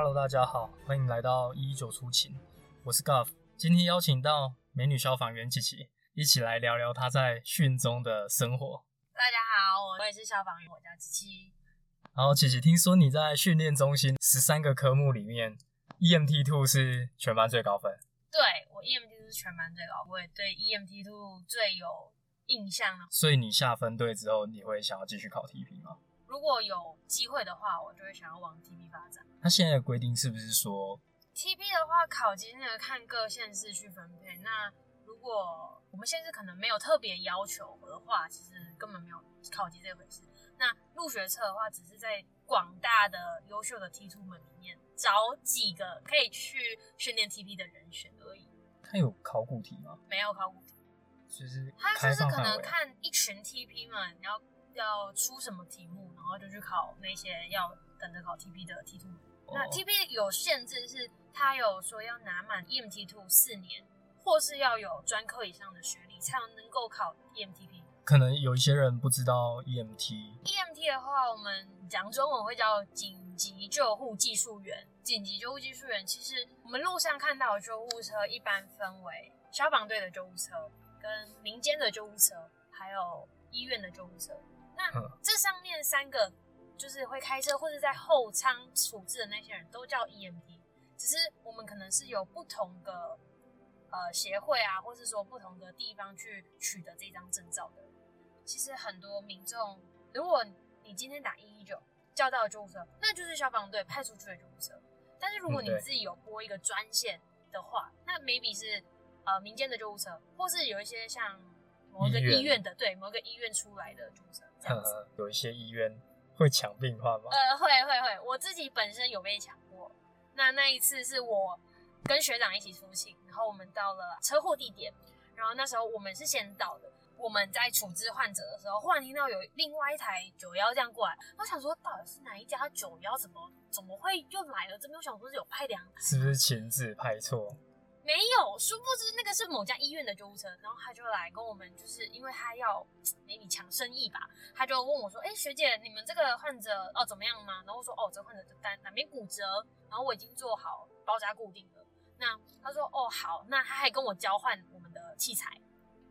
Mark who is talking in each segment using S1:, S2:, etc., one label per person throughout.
S1: Hello，大家好，欢迎来到一一九出勤，我是 Guff。今天邀请到美女消防员琪琪，一起来聊聊她在训中的生活。
S2: 大家好，我也是消防员，我叫琪琪。
S1: 然后琪琪，听说你在训练中心十三个科目里面，EMT Two 是全班最高分。
S2: 对我 EMT 是全班最高，我也对 EMT Two 最有印象了。
S1: 所以你下分队之后，你会想要继续考 TP 吗？
S2: 如果有机会的话，我就会想要往 TP 发展。
S1: 那现在的规定是不是说
S2: TP 的话，考级那个看各县市去分配。那如果我们县市可能没有特别要求的话，其实根本没有考级这回事。那入学测的话，只是在广大的优秀的 T two 们里面找几个可以去训练 TP 的人选而已。
S1: 他有考古题吗？
S2: 没有考古题，
S1: 就是
S2: 他
S1: 开
S2: 就是可能。看一群 TP 们要要出什么题目，然后就去考那些要等着考 TP 的 T two。那
S1: 哦
S2: TP 有限制，是它有说要拿满 EMT two 四年，或是要有专科以上的学历，才能够考 E EMTP。
S1: 可能有一些人不知道 E EMT
S2: EMT 的话，我们讲中文会叫紧急救护技术员。紧急救护技术员，其实我们路上看到的救护车一般分为消防队的救护车、跟民间的救护车，还有医院的救护车。那
S1: 嗯
S2: 这上面三个就是会开车或者在后舱处置的那些人都叫 EMT，只是我们可能是有不同的呃协会啊，或是说不同的地方去取得这张证照的。其实很多民众，如果你今天打一一九叫到救护车，那就是消防队派出去的救护车。但是如果你自己有拨一个专线的话，那 maybe 是呃民间的救护车，或是有一些像某一个
S1: 医院
S2: 的，对某一个医院出来的这样子。
S1: 呃有一些医院会抢病患吗？
S2: 呃，会会会，我自己本身有被抢过。那那一次是我跟学长一起出勤，然后我们到了车祸地点，然后那时候我们是先到的。我们在处置患者的时候，忽然听到有另外一台九幺这样过来，我想说到底是哪一家九幺？怎么怎么会又来了？这边我想说是有派两台，
S1: 是不是情字派错？
S2: 没有，殊不知那个是某家医院的救护车，然后他就来跟我们，就是因为他要 maybe 抢生意吧，他就问我说：“哎、学姐，你们这个患者哦怎么样吗？”然后我说：“哦，这个患者就单哪边骨折，然后我已经做好包扎固定了。”那他说：“哦好。”那他还跟我交换我们的器材，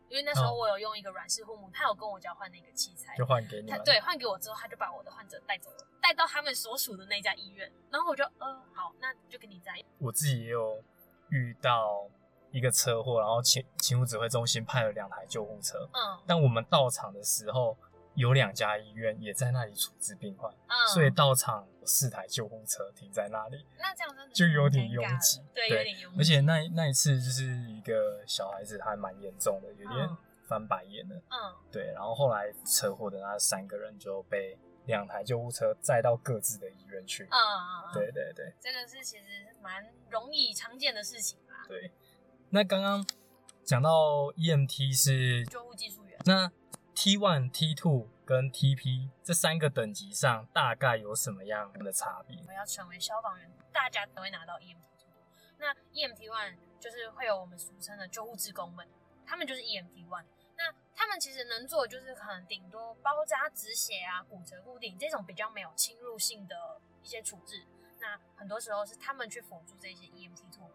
S2: 因为那时候
S1: 哦
S2: 我有用一个软式护母，他有跟我交换那个器材，
S1: 就换给你
S2: 对换给我之后，他就把我的患者带走了，带到他们所属的那家医院，然后我就呃好，那就跟你在。
S1: 我自己也有遇到一个车祸，然后勤勤务指挥中心派了两台救护车，
S2: 嗯。
S1: 但我们到场的时候，有两家医院也在那里处置病患，
S2: 嗯，
S1: 所以到场有四台救护车停在那里，
S2: 那这样真的
S1: 就有点拥挤。
S2: 对，有点拥挤，
S1: 而且那那一次就是一个小孩子，他还蛮严重的，有点
S2: 嗯。
S1: 翻白眼了。
S2: 嗯，
S1: 对，然后后来车祸的那三个人就被两台救护车载到各自的医院去。
S2: 嗯嗯嗯，
S1: 对，对对
S2: 这个是其实蛮容易常见的事情啦。
S1: 对。那刚刚讲到 EMT 是
S2: 救护技术员，
S1: 那 T one、T two 跟 TP 这三个等级上大概有什么样的差别？
S2: 我要成为消防员，大家都会拿到 EMT two。那 EMT one 就是会有我们俗称的救护志工们，他们就是 EMT one。那他们其实能做的就是可能顶多包扎、止血啊、骨折固定这种比较没有侵入性的一些处置。那很多时候是他们去辅助这些 EMT two。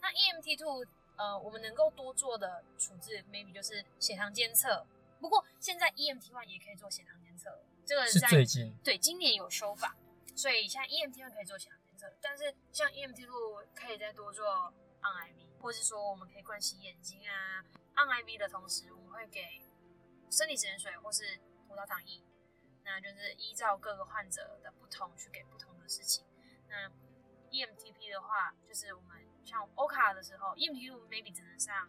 S2: 那 EMT two 呃，我们能够多做的处置，maybe 就是血糖监测。不过现在 EMT one 也可以做血糖监测，这个
S1: 是
S2: 在
S1: 最近
S2: 对今年有修法，所以现在 EMT one 可以做血糖监测，但是像 EMT two 可以再多做 on IV，或是说我们可以灌洗眼睛啊。on IV 的同时，我们会给生理盐水或是葡萄糖液，那就是依照各个患者的不同去给不同的事情。那 EMTP 的话，就是我们像 OCA 的时候，EMTP maybe 只能上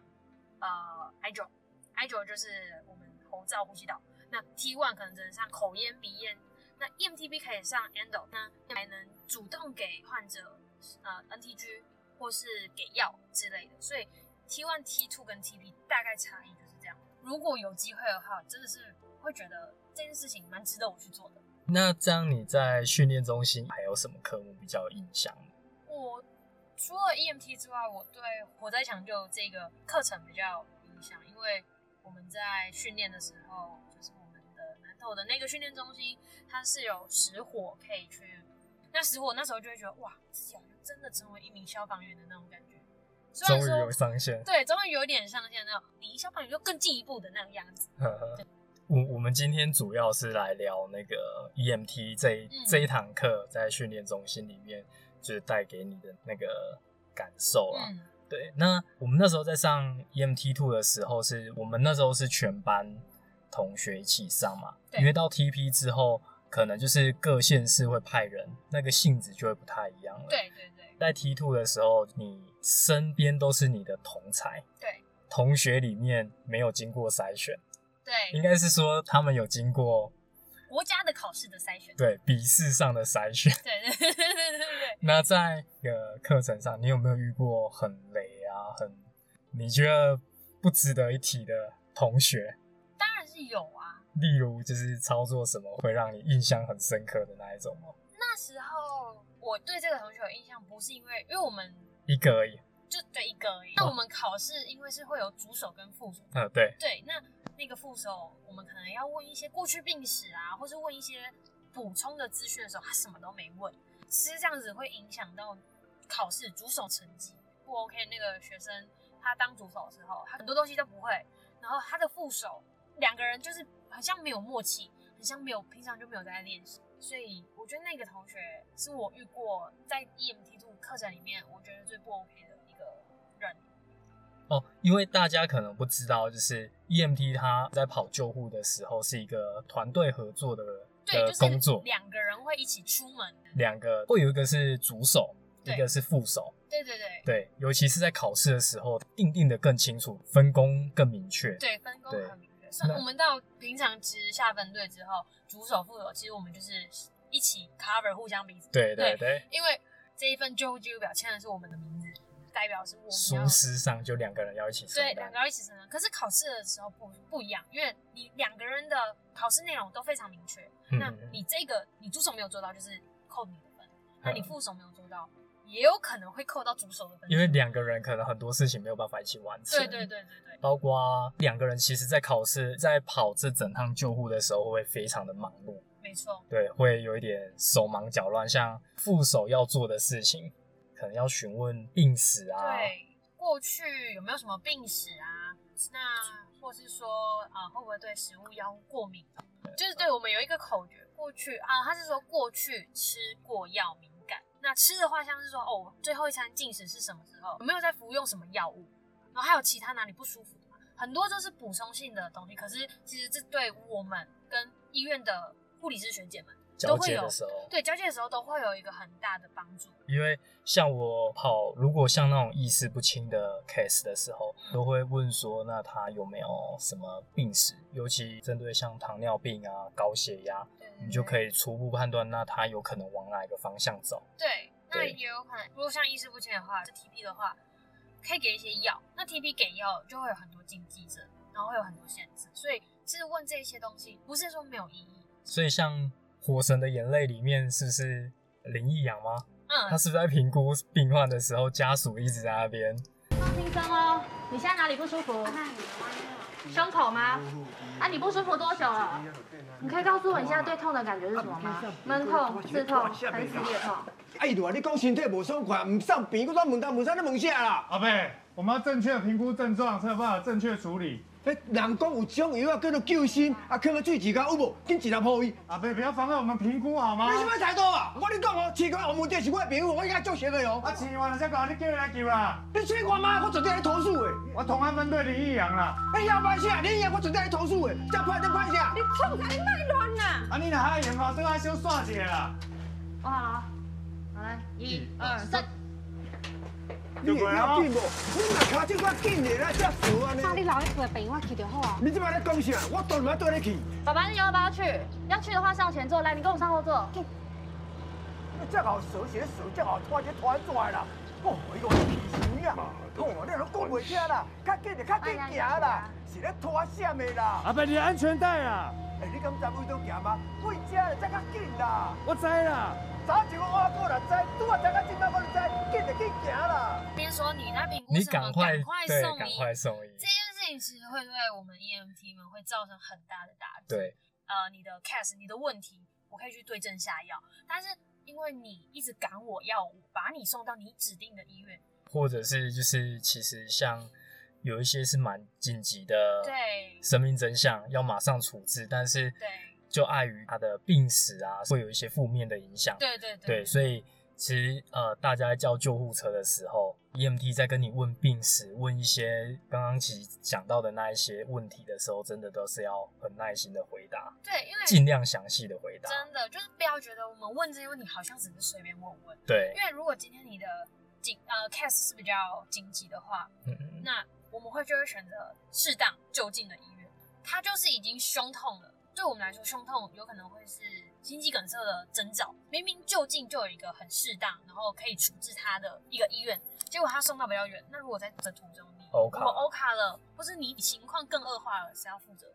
S2: 呃 i 九 i 九就是我们喉罩呼吸道，那 T one 可能只能上口咽鼻咽，那 E EMTP 可以上 endo，那还能主动给患者呃 NTG 或是给药之类的，所以 T one、T two 跟 TP 大概差异就是这样。如果有机会的话，真的是会觉得这件事情蛮值得我去做的。
S1: 那这样你在训练中心还有什么科目比较有印象吗？
S2: 我除了 EMT 之外，我对火灾抢救这个课程比较有印象，因为我们在训练的时候，就是我们的南投的那个训练中心，它是有实火可以去那时我那时候就会觉得，哇，自己好像真的成为一名消防员的那种感觉。虽
S1: 终于有上限。
S2: 对，终于有点上线那种离消防员就更进一步的那个样子。
S1: 呵呵我我们今天主要是来聊那个 EMT 这这一堂课在训练中心里面，就是带给你的那个感受啊。
S2: 嗯，
S1: 对，那我们那时候在上 EMT two 的时候是，我们那时候是全班同学一起上嘛，
S2: 对
S1: 因为到 TP 之后，可能就是各县市会派人，那个性质就会不太一样了。，
S2: 对对对
S1: 在 T two 的时候，你身边都是你的同才，
S2: 对
S1: 同学里面没有经过筛选，
S2: 对应，
S1: 该是说他们有经过
S2: 国家的考试的筛选。
S1: 对笔试上的筛选。
S2: 对对对对对对对。
S1: 那在呃课程上，你有没有遇过很雷啊，很你觉得不值得一提的同学？
S2: 当然是有啊。
S1: 例如就是操作什么会让你印象很深刻的那一种吗？
S2: 那时候我对这个同学有印象，不是因为，因为我们
S1: 一个而已。
S2: 就对一个而已。那我们考试因为是会有主手跟副手，
S1: 呃，对，
S2: 对，那那个副手我们可能要问一些过去病史啊，或是问一些补充的资讯的时候，他什么都没问。其实这样子会影响到考试主手成绩不 OK。那个学生他当主手的时候，他很多东西都不会，然后他的副手两个人就是很像没有默契，很像没有平常就没有在练习。所以我觉得那个同学是我遇过在 EMT two 课程里面，我觉得最不 OK 的一个人。
S1: 哦，因为大家可能不知道，就是 EMT 他在跑救护的时候是一个团队合作的
S2: 对，
S1: 的
S2: 就是
S1: 工作，
S2: 两个人会一起出门。
S1: 两个会有一个是主手，一个是副手。
S2: 对对对
S1: 对，尤其是在考试的时候，定定的更清楚，分工更明确。
S2: 对，分工很明确。所以我们到平常值下分队之后，主手副手其实我们就是一起 cover 互相彼此。
S1: 对对
S2: 对
S1: 对，
S2: 因为这一份救护记录表签的是我们的名字，代表是我们
S1: 疏
S2: 要
S1: 失上就两个人要一起承担
S2: 对两个。人一起承担。可是考试的时候不不一样，因为你两个人的考试内容都非常明确。那你这个你主手没有做到，就是扣你的分；那你
S1: 嗯
S2: 副手没有做到，也有可能会扣到主手的分数。
S1: 因为两个人可能很多事情没有办法一起完成。
S2: 对对对对对
S1: 包括两个人其实，在考试在跑这整趟救护的时候，会非常的忙碌，
S2: 没错。
S1: 对，会有一点手忙脚乱。像副手要做的事情，可能要询问病史啊，
S2: 对，过去有没有什么病史啊？那或是说啊、会不会对食物药物过敏？就是对我们有一个口诀，过去啊，他是说过去吃过药敏感。那吃的话，像是说哦，最后一餐进食是什么时候？有没有在服用什么药物？然后还有其他哪里不舒服的吗？很多都是补充性的东西，可是其实这对我们跟医院的护理师学姐们都会有对交接的时候都会有一个很大的帮助。
S1: 因为像我跑，如果像那种意识不清的 case 的时候，都会问说，那他有没有什么病史？尤其针对像糖尿病啊、高血压，
S2: 对
S1: 你就可
S2: 以
S1: 以初步判断，那他有可能往哪一个方向走。
S2: 对，那也有可能，如果像意识不清的话，是 TP 的话，可以给一些药。那 TP 给药就会有很多禁忌症，然后会有很多限制，所以其实问这些东西不是说没有意义。
S1: 所以像《火神的眼泪》里面，是不是林奕阳吗？嗯他
S2: 嗯，
S1: 是不是在评估病患的时候，家属一直在那边？
S3: 轻松哦，你现在哪里不舒服？胸口吗？啊，你不舒服多久了？你可以告诉我你现在最痛的感觉是什么吗？闷痛、刺痛还是撕裂痛？
S4: 哎呦啊你讲身体无爽快，唔上病，我怎问东问西，你问啥啦？
S5: 阿伯，我们要正确评估症状，才有办法正确处理。
S4: 迄人讲有种药啊，叫做救心，啊，放到水池甲有无？紧一粒破伊。
S5: 阿贝，不要妨碍我们评估好吗
S4: 你？什么态度啊？我跟你讲哦，奇怪，我问题是我的朋友，我应该做熟的哦。
S5: 啊，吃完了再讲，你叫他来救啦。
S4: 你试看吗？我绝对来投诉的。
S5: 我同安分队林义阳啦。
S4: 哎呀，歹啥？你呀，我绝对来投诉的。这歹这歹啥？
S3: 你冲啥？你卖乱啦！
S5: 啊，你若还用哦，都要小耍一下啦。
S3: 我好了，好来，一二三。
S4: 你会要紧无？你若卡这么紧的，那遮熟安尼。
S3: 那你老一辈病我去就好啊。
S4: 你这摆在讲啥？我当然对你去。
S3: 爸爸，你要不要去？要去的话上前座，来，你跟我上后座。
S4: 你这好熟些熟，这好拖这拖出来啦。哦，伊个皮皮呀！哦，你都讲袂听啦，较紧的较紧行啦，是咧拖闪的啦。
S5: 阿贝，你的安全带啊！
S4: 哎，你敢知位都行吗？回家了才较紧啦。
S5: 我知啦。
S4: 早就我过来知，拄啊才到今摆我就知，紧就紧行啦。
S2: 边说你那评估
S1: 你
S2: 什么，
S1: 赶快
S2: 送医。
S1: 快送医
S2: 这。件事情其实会对我们 EMT 们会造成很大的打击。
S1: 对，
S2: 呃，你的 case 你的问题，我可以去对症下药。但是因为你一直赶我要我把你送到你指定的医院，
S1: 或者是就是其实像有一些是蛮紧急的，
S2: 对
S1: 生命真相要马上处置，但是
S2: 对
S1: 就碍于他的病史啊，会有一些负面的影响，
S2: 对对
S1: 对，所以其实呃，大家在叫救护车的时候，EMT 在跟你问病史、问一些刚刚其实讲到的那一些问题的时候，真的都是要很耐心的回答，
S2: 对，因为
S1: 尽量详细的回答。
S2: 真的就是不要觉得我们问这些问题好像只是随便问问，
S1: 对，
S2: 因为如果今天你的紧呃 case 是比较紧急的话，
S1: 嗯嗯，
S2: 那我们会就会选择适当就近的医院。他就是已经胸痛了，对我们来说，胸痛有可能会是心肌梗塞的征兆。明明就近就有一个很适当，然后可以处置他的一个医院，结果他送到比较远。那如果在这途中你
S1: 欧卡
S2: 我欧卡了，或是你情况更恶化了，谁要负责？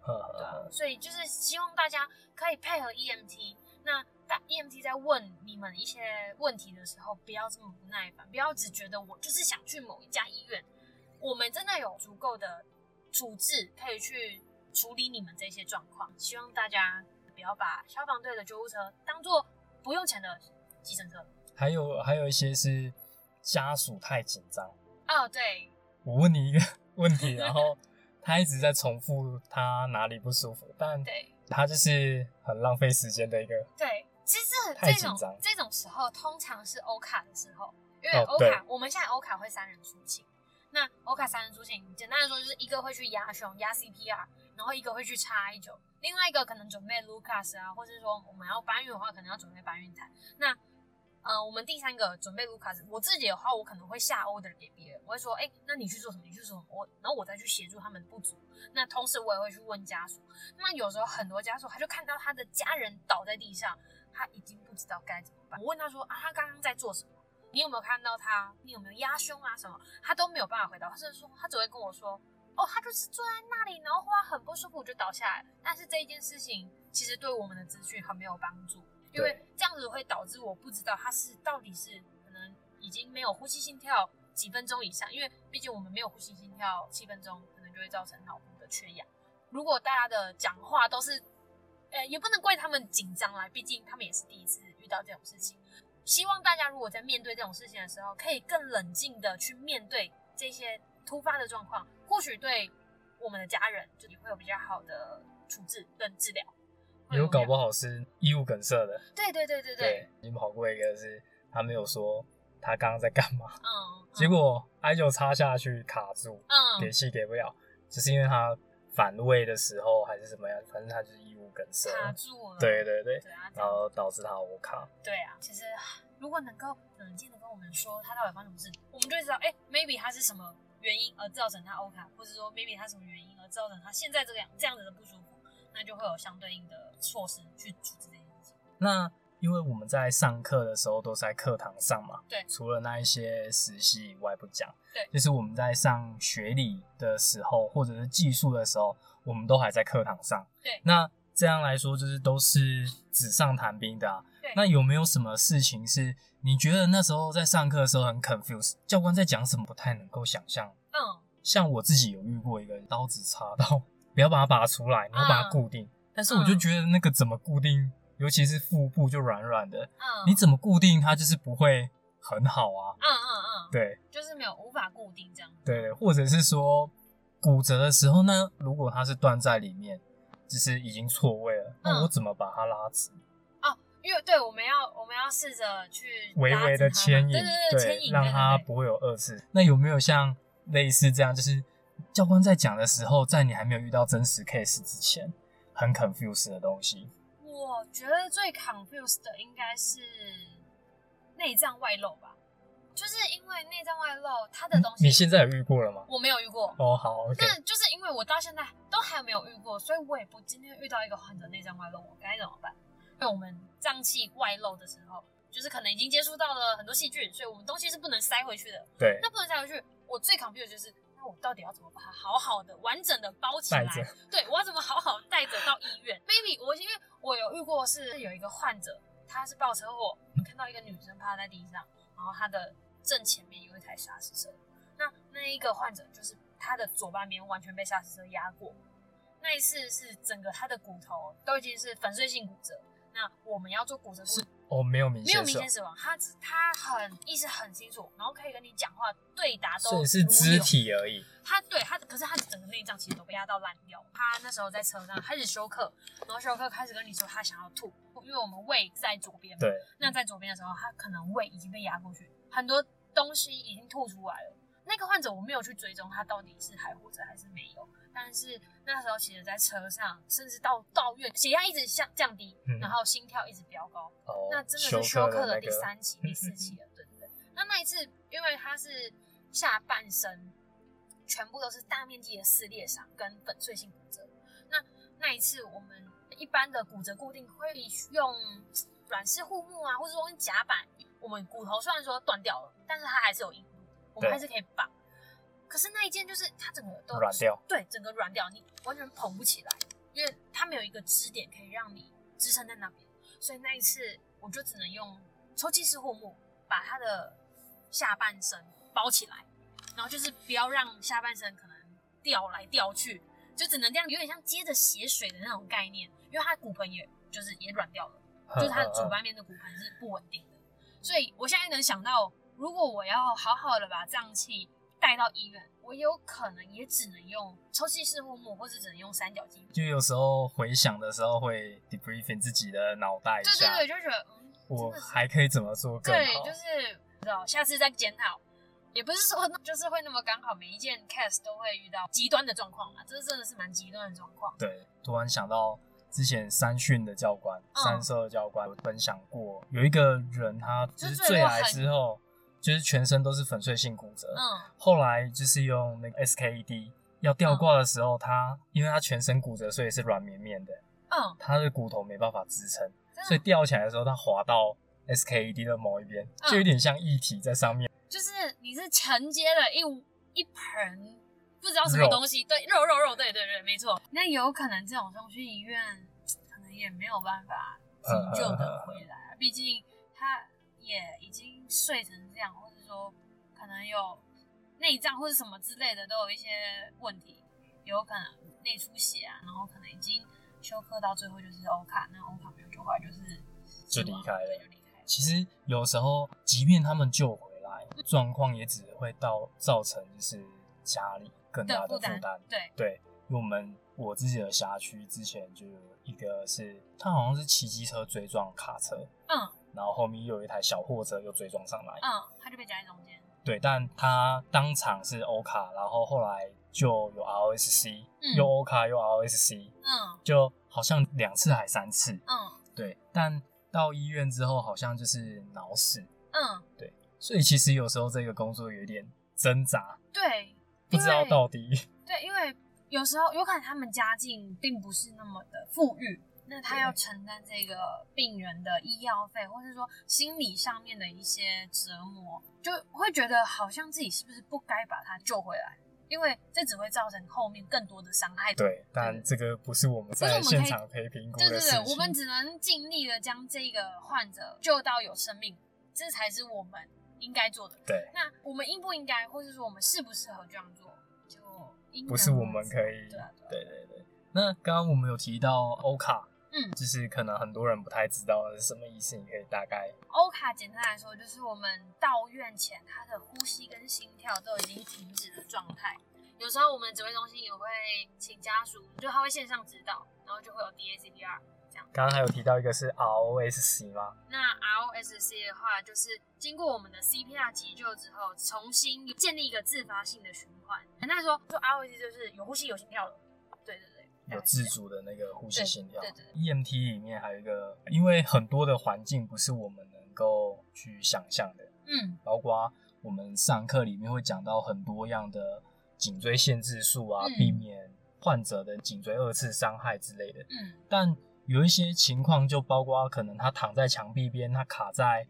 S2: 对啊，所以就是希望大家可以配合 EMT。那大 EMT 在问你们一些问题的时候，不要这么不耐烦，不要只觉得我就是想去某一家医院。我们真的有足够的处置可以去处理你们这些状况。希望大家不要把消防队的救护车当做不用钱的计程车。
S1: 还有还有一些是家属太紧张。
S2: 哦，对，
S1: 我问你一个 问题，然后 他一直在重复他哪里不舒服，但
S2: 对，
S1: 他就是很浪费时间的一个。
S2: 对，其实
S1: 太
S2: 这种
S1: 紧张
S2: 这种时候，通常是欧卡的时候，因为欧卡、我们现在欧卡会三人出勤。那欧卡三人出勤，简单的说就是一个会去压胸压 CPR，然后一个会去插一九，另外一个可能准备 Lucas 啊，或者说我们要搬运的话，可能要准备搬运台。那呃，我们第三个准备 Lucas，我自己的话，我可能会下 order 给别人，我会说，哎、那你去做什么？你去做什么？我，然后我再去协助他们不足。那同时我也会去问家属。那有时候很多家属他就看到他的家人倒在地上，他已经不知道该怎么办。我问他说啊，他刚刚在做什么？你有没有看到他？你有没有压胸啊？什么？他都没有办法回答，甚至说他只会跟我说，哦，他就是坐在那里，然后忽然很不舒服就倒下来。但是这一件事情其实对我们的资讯很没有帮助，因为这样子会导致我不知道他是到底是可能已经没有呼吸心跳几分钟以上，因为毕竟我们没有呼吸心跳七分钟，可能就会造成脑部的缺氧。如果大家的讲话都是，呃，也不能怪他们紧张啦，毕竟他们也是第一次遇到这种事情。希望大家如果在面对这种事情的时候，可以更冷静的去面对这些突发的状况，或许对我们的家人就也会有比较好的处置跟治疗。
S1: 有搞不
S2: 好？
S1: 是异物梗塞的。
S2: 对对对对
S1: 对，你们跑过一个是他没有说他刚刚在干嘛，
S2: 嗯，嗯
S1: 结果 i 九插下去卡住，
S2: 嗯
S1: 给气给不了，只是因为他反胃的时候还是怎么样，反正他就是
S2: 卡住了，
S1: 对对对，
S2: 对啊，
S1: 然
S2: 样
S1: 后导致他欧卡。
S2: 对啊，其实如果能够冷静的跟我们说他到底发生什么事，我们就会知道，哎、m a y b e 他是什么原因而造成他欧卡，或者说 maybe 他什么原因而造成他现在这个样这样子的不舒服，那就会有相对应的措施去阻止这件事情。
S1: 那因为我们在上课的时候都是在课堂上嘛，
S2: 对
S1: 除了那一些实习以外不讲，
S2: 对
S1: 就是我们在上学理的时候，或者是技术的时候，我们都还在课堂上。
S2: 对
S1: 那这样来说，就是都是纸上谈兵的啊。那有没有什么事情是你觉得那时候在上课的时候很 confused，教官在讲什么不太能够想象？
S2: 嗯，
S1: 像我自己有遇过一个刀子插到，不要把它拔出来，你要把它
S2: 嗯
S1: 固定。但是我就觉得那个怎么固定，尤其是腹部就软软的，
S2: 嗯，
S1: 你怎么固定它就是不会很好啊。
S2: 嗯嗯嗯，
S1: 对
S2: 就是没有无法固定这样。
S1: 对，或者是说骨折的时候，那如果它是断在里面，就是已经错位了，那
S2: 嗯
S1: 我怎么把它拉直？
S2: 因为对，我们要我们要试着去
S1: 微微的牵引，
S2: 对对对，牵引，
S1: 让它不会有二次。那有没有像类似这样，就是教官在讲的时候，在你还没有遇到真实 case 之前，很 confused 的东西？
S2: 我觉得最 confused 的应该是内脏外露吧，就是因为内脏外露，它的东西
S1: 你现在有遇过了吗？
S2: 我没有遇过，
S1: 哦，好
S2: 那就是因为我到现在都还没有遇过，所以我也不今天遇到一个患者内脏外露，我该怎么办？因为我们脏器外露的时候，就是可能已经接触到了很多细菌，所以我们东西是不能塞回去的。
S1: 对，
S2: 那不能塞回去，我最 confused 的就是，那我到底要怎么把它好好的、完整的包起来？对，我要怎么好好带着到医院？maybe 我因为我有遇过是有一个患者，他是爆车祸，看到一个女生趴在地上，然后她的正前面有一台砂石车，那那一个患者就是他的左半边完全被砂石车压过，那一次是整个他的骨头都已经是粉碎性骨折。那我们要做骨折
S1: 是哦，没有明
S2: 没有明显死亡，他只他很意识很清楚，然后可以跟你讲话对答都
S1: 是肢体而已。
S2: 他对他，可是他整个内脏其实都被压到烂掉。他那时候在车上开始休克，然后休克开始跟你说他想要吐，因为我们胃在左边嘛。
S1: 对，
S2: 那在左边的时候，他可能胃已经被压过去，很多东西已经吐出来了。那个患者我没有去追踪他到底是还活着还是没有，但是那时候其实在车上，甚至到到院，血压一直降降低，
S1: 嗯
S2: 然后心跳一直飙高，
S1: 哦，
S2: 那真的是休克的第
S1: 那个
S2: 三期、第四期了，对不对。那那一次，因为他是下半身全部都是大面积的撕裂伤跟粉碎性骨折，那那一次我们一般的骨折固定会用软式护木啊，或者说用夹板。我们骨头虽然说断掉了，但是它还是有硬度，我们还是可以绑。可是那一件就是它整个都
S1: 软掉，
S2: 对，整个软掉，你完全捧不起来，因为它没有一个支点可以让你支撑在那边，所以那一次我就只能用抽气式护木把它的下半身包起来，然后就是不要让下半身可能掉来掉去，就只能这样，有点像接着血水的那种概念，因为它骨盆也就是也软掉了，就是它的主半边的骨盆是不稳定的，所以我现在能想到，如果我要好好的把脏器带到医院，我有可能也只能用抽气式护目，或者只能用三角巾。
S1: 就有时候回想的时候会 debriefing 自己的脑袋一下，
S2: 对对对，就觉得嗯，
S1: 我还可以怎么做更好对，
S2: 就是不知道下次再检讨。也不是说就是会那么刚好，每一件 case 都会遇到极端的状况嘛，这真的是蛮极端的状况。
S1: 对，突然想到之前三训的教官、
S2: 嗯。
S1: 三社的教官有分享过，有一个人他就是
S2: 就是坠
S1: 崖之后，就是全身都是粉碎性骨折，
S2: 嗯。
S1: 后来就是用那个 SKED 要吊挂的时候，他因为他全身骨折，所以是软绵绵的，
S2: 嗯，
S1: 他的骨头没办法支撑，所以吊起来的时候，他滑到 SKED 的某一边，
S2: 嗯
S1: 就有点像液体在上面。
S2: 就是你是承接了一一盆不知道什么东西，对，肉肉肉，对对对，没错。那有可能这种送去医院，可能也没有办法急救的回来，啊毕竟他也已经睡成这样，或者说可能有内脏或者什么之类的都有一些问题，有可能内出血啊，然后可能已经休克到最后就是欧卡，那欧卡没有救回来就是
S1: 就离开了，
S2: 就离开了。
S1: 其实有时候，即便他们救回来，状况也只会到造成就是家里更大的
S2: 的负担。对，
S1: 对，因为我们我自己的辖区之前就有一个是，他好像是骑机车追撞卡车，
S2: 嗯
S1: 然后后面又有一台小货车又追撞上来。
S2: 嗯，他就被夹在中间。
S1: 对，但他当场是欧卡，然后后来就有 ROSC，、
S2: 嗯
S1: 又欧卡又 ROSC，
S2: 嗯
S1: 就好像两次还三次。
S2: 嗯
S1: 对，但到医院之后好像就是脑死，
S2: 嗯，对
S1: 所以其实有时候这个工作有点挣扎，
S2: 对，
S1: 不知道到底
S2: 对，因为有时候有可能他们家境并不是那么的富裕，那他要承担这个病人的医药费，或者说心理上面的一些折磨，就会觉得好像自己是不是不该把他救回来，因为这只会造成后面更多的伤害。
S1: 对，但这个不是我们在现场可以评估
S2: 对对
S1: 的事情。
S2: 对，我们只能尽力的将这个患者救到有生命，这才是我们应该做的。
S1: 对，
S2: 那我们应不应该，或者说我们适不适合这样做，就因
S1: 不是我们可以。
S2: 对啊对啊
S1: 对。那刚刚我们有提到欧卡，
S2: 嗯
S1: 就是可能很多人不太知道是什么意思，你可以大概
S2: 欧卡简单来说，就是我们到院前，他的呼吸跟心跳都已经停止的状态。有时候我们指挥中心也会请家属，就他会线上指导，然后就会有 DACPR 这样。
S1: 刚刚还有提到一个是 ROSC 吗？
S2: 那 ROSC 的话，就是经过我们的 CPR 急救之后，重新建立一个自发性的循环。简单说，说 ROSC 就是有呼吸有心跳了。对对对，
S1: 有自主的那个呼吸心跳。
S2: 对对对
S1: EMT 里面还有一个，因为很多的环境不是我们能够去想象的，
S2: 嗯
S1: 包括我们上课里面会讲到很多样的颈椎限制术啊，
S2: 嗯
S1: 避免患者的颈椎二次伤害之类的。
S2: 嗯
S1: 但有一些情况就包括可能他躺在墙壁边，他卡在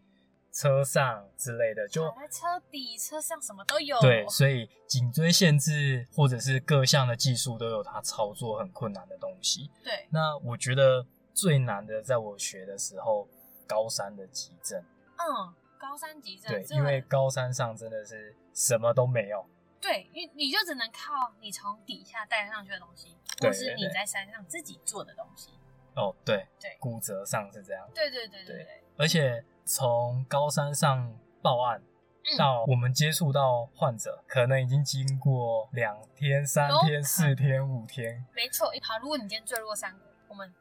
S1: 车上之类的，就
S2: 卡在车底、车上什么都有。
S1: 对，所以颈椎限制或者是各项的技术都有它操作很困难的东西。
S2: 对，
S1: 那我觉得最难的，在我学的时候，高山的急症，
S2: 嗯，高山急症，
S1: 对，因为高山上真的是什么都没有，
S2: 对，你你就只能靠你从底下带上去的东西，或是你在山上自己做的东西。
S1: 哦，对
S2: 对
S1: 骨折上是这样，
S2: 对对对对
S1: 对
S2: 对，
S1: 而且从高山上报案
S2: 嗯
S1: 到我们接触到患者，可能已经经过两天、三天、四天、五天。
S2: 没错。好，如果你今天坠落山谷，我们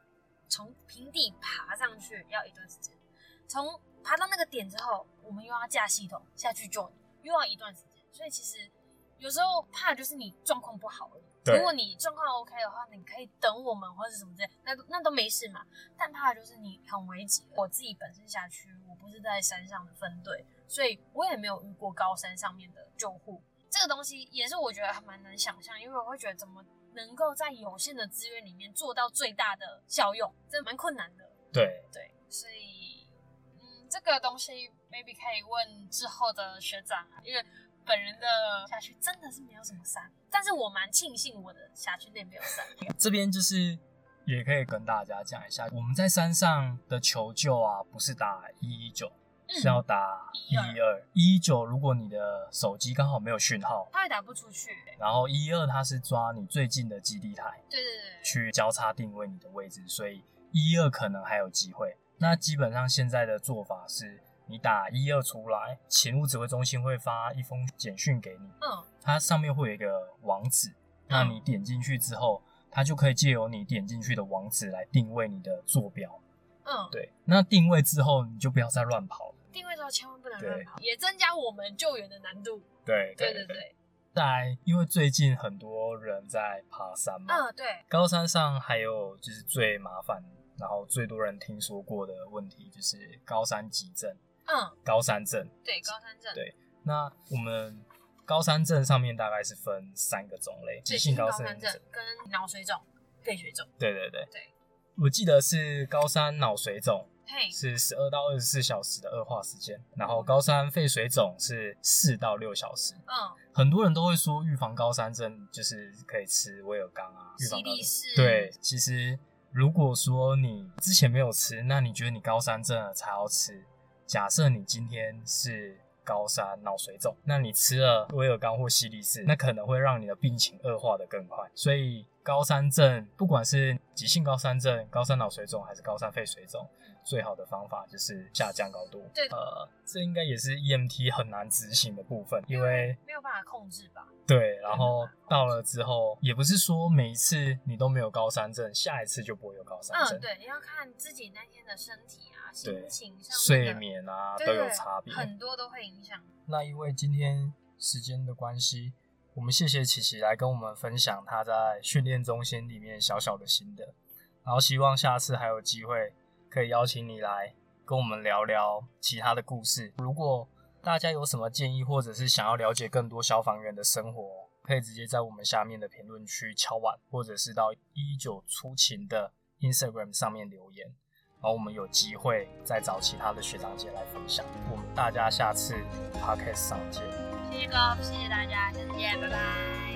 S2: 从平地爬上去要一段时间，从爬到那个点之后，我们又要架系统下去救你，又要一段时间。所以其实有时候怕就是你状况不好而已。如果你状况 OK 的话，你可以等我们或者什么之类，那那都没事嘛。但怕就是你很危急。我自己本身辖区，我不是在山上的分队，所以我也没有遇过高山上面的救护。这个东西也是我觉得还蛮难想象，因为我会觉得怎么能够在有限的资源里面做到最大的效用，这蛮困难的。
S1: 对，
S2: 对，所以嗯，这个东西 maybe 可以问之后的学长啊，因为本人的辖区真的是没有什么山，但是我蛮庆幸我的辖区内没有山。
S1: 这边就是也可以跟大家讲一下，我们在山上的求救啊，不是打一一九，是要打一
S2: 112
S1: 一二。一一九，如果你的手机刚好没有讯号，
S2: 它也打不出去、
S1: 然后一一二它是抓你最近的基地台
S2: 对对对，
S1: 去交叉定位你的位置，所以一一二可能还有机会。那基本上现在的做法是，你打一二出来，勤务指挥中心会发一封简讯给你，
S2: 嗯
S1: 它上面会有一个网址，那你点进去之后，它就可以借由你点进去的网址来定位你的坐标。
S2: 嗯，
S1: 对，那定位之后，你就不要再乱跑了。
S2: 定位之后千万不能乱跑，也增加我们救援的难度。
S1: 对
S2: 对对对，
S1: 再来，因为最近很多人在爬山嘛，
S2: 嗯对，
S1: 高山上还有就是最麻烦，然后最多人听说过的问题就是高山急症、
S2: 嗯。
S1: 高山症。
S2: 对，高山症，
S1: 对那我们高山症上面大概是分三个种类：急，性高
S2: 高山
S1: 山症
S2: 症。跟脑水肿、肺水肿，
S1: 对对对。
S2: 对，
S1: 我记得是高山脑水肿
S2: 嘿，
S1: 是十二到二十四小时的恶化时间，然后高山肺水肿是四到六小时。
S2: 嗯，
S1: 很多人都会说预防高山症就是可以吃威尔刚啊，预防
S2: 西
S1: 高山，对，其实如果说你之前没有吃，那你觉得你高山症了才要吃。假设你今天是高山脑水肿，那你吃了威尔刚或西力士，那可能会让你的病情恶化的更快。所以高山症，不管是急性高山症、高山脑水肿还是高山肺水肿，最好的方法就是下降高度。
S2: 对
S1: 呃，这应该也是 EMT 很难执行的部分，因为
S2: 没有办法控制吧？
S1: 对，然后到了之后，也不是说每一次你都没有高山症，下一次就不会有高山症。
S2: 嗯，对，你要看自己那天的身体啊、心情上
S1: 睡眠啊都有差别。
S2: 很多都会影响。
S1: 那因为今天时间的关系，我们谢谢琪琪来跟我们分享她在训练中心里面小小的心得，然后希望下次还有机会可以邀请你来跟我们聊聊其他的故事。如果大家有什么建议，或者是想要了解更多消防员的生活，可以直接在我们下面的评论区敲碗，或者是到一九出勤的 Instagram 上面留言。然后我们有机会再找其他的学长姐来分享。我们大家下次 podcast 上见。
S2: 谢谢哥，谢谢大家，下次见，拜拜。